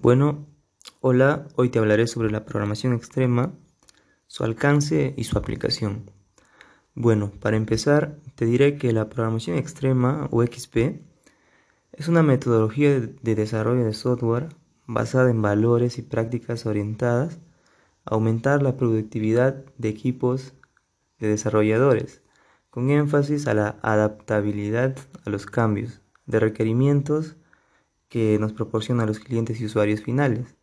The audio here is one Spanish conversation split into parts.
Bueno, hola, hoy te hablaré sobre la programación extrema, su alcance y su aplicación. Bueno, para empezar, te diré que la programación extrema o XP es una metodología de desarrollo de software basada en valores y prácticas orientadas a aumentar la productividad de equipos de desarrolladores, con énfasis a la adaptabilidad a los cambios de requerimientos que nos proporciona los clientes y usuarios finales,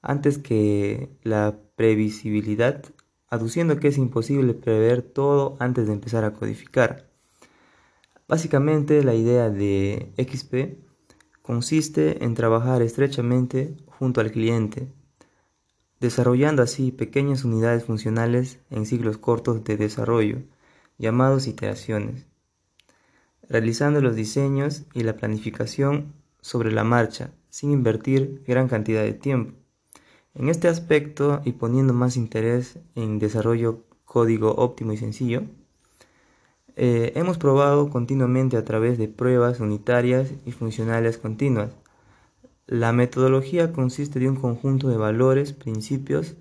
antes que la previsibilidad, aduciendo que es imposible prever todo antes de empezar a codificar. Básicamente la idea de XP consiste en trabajar estrechamente junto al cliente, desarrollando así pequeñas unidades funcionales en ciclos cortos de desarrollo, llamados iteraciones, realizando los diseños y la planificación sobre la marcha, sin invertir gran cantidad de tiempo. En este aspecto y poniendo más interés en desarrollo código óptimo y sencillo, eh, hemos probado continuamente a través de pruebas unitarias y funcionales continuas. La metodología consiste de un conjunto de valores, principios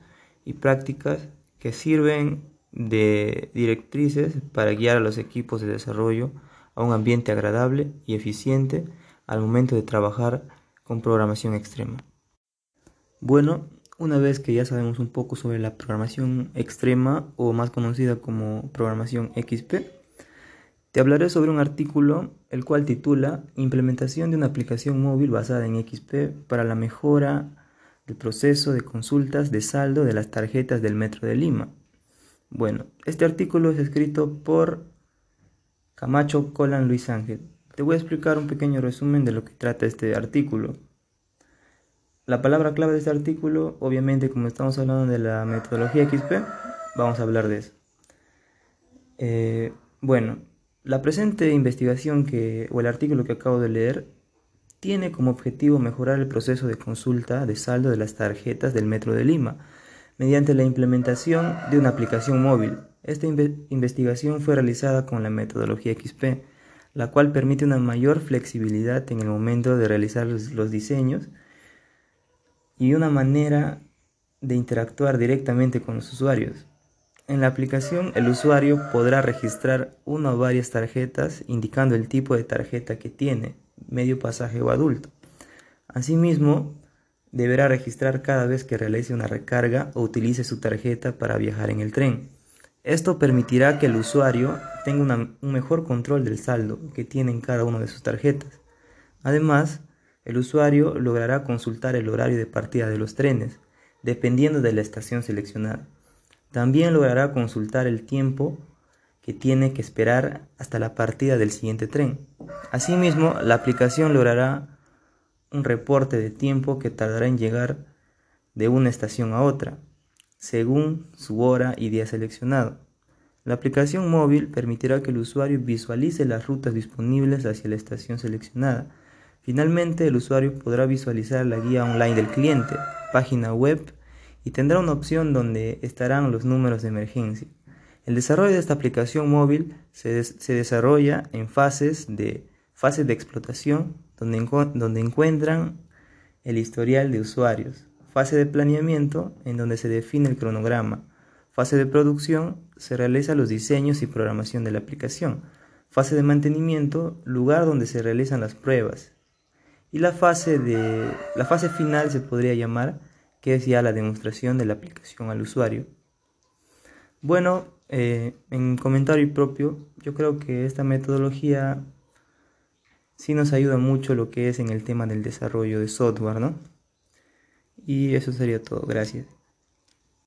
y prácticas que sirven de directrices para guiar a los equipos de desarrollo a un ambiente agradable y eficiente al momento de trabajar con programación extrema. Bueno, una vez que ya sabemos un poco sobre la programación extrema o más conocida como programación XP, te hablaré sobre un artículo el cual titula Implementación de una aplicación móvil basada en XP para la mejora del proceso de consultas de saldo de las tarjetas del Metro de Lima. Bueno, este artículo es escrito por Camacho Colan Luis Ángel te voy a explicar un pequeño resumen de lo que trata este artículo. La palabra clave de este artículo, obviamente como estamos hablando de la metodología XP, vamos a hablar de eso. Eh, bueno, la presente investigación que, o el artículo que acabo de leer tiene como objetivo mejorar el proceso de consulta de saldo de las tarjetas del Metro de Lima mediante la implementación de una aplicación móvil. Esta investigación fue realizada con la metodología XP la cual permite una mayor flexibilidad en el momento de realizar los, diseños y una manera de interactuar directamente con los usuarios. En la aplicación el usuario podrá registrar una o varias tarjetas indicando el tipo de tarjeta que tiene, medio pasaje o adulto. Asimismo, deberá registrar cada vez que realice una recarga o utilice su tarjeta para viajar en el tren. Esto permitirá que el usuario tenga un mejor control del saldo que tiene en cada una de sus tarjetas. Además, el usuario logrará consultar el horario de partida de los trenes, dependiendo de la estación seleccionada. También logrará consultar el tiempo que tiene que esperar hasta la partida del siguiente tren. Asimismo, la aplicación logrará un reporte de tiempo que tardará en llegar de una estación a otra, según su hora y día seleccionado. La aplicación móvil permitirá que el usuario visualice las rutas disponibles hacia la estación seleccionada. Finalmente, el usuario podrá visualizar la guía online del cliente, página web y tendrá una opción donde estarán los números de emergencia. El desarrollo de esta aplicación móvil se, desarrolla en fases de fase de explotación, donde, donde encuentran el historial de usuarios, Fase de planeamiento, en donde se define el cronograma. Fase de producción, se realizan los diseños y programación de la aplicación. Fase de mantenimiento, lugar donde se realizan las pruebas. Y la fase, de, la fase final se podría llamar, que es ya la demostración de la aplicación al usuario. Bueno, eh, en comentario propio, yo creo que esta metodología sí nos ayuda mucho lo que es en el tema del desarrollo de software, ¿no? Y eso sería todo. Gracias.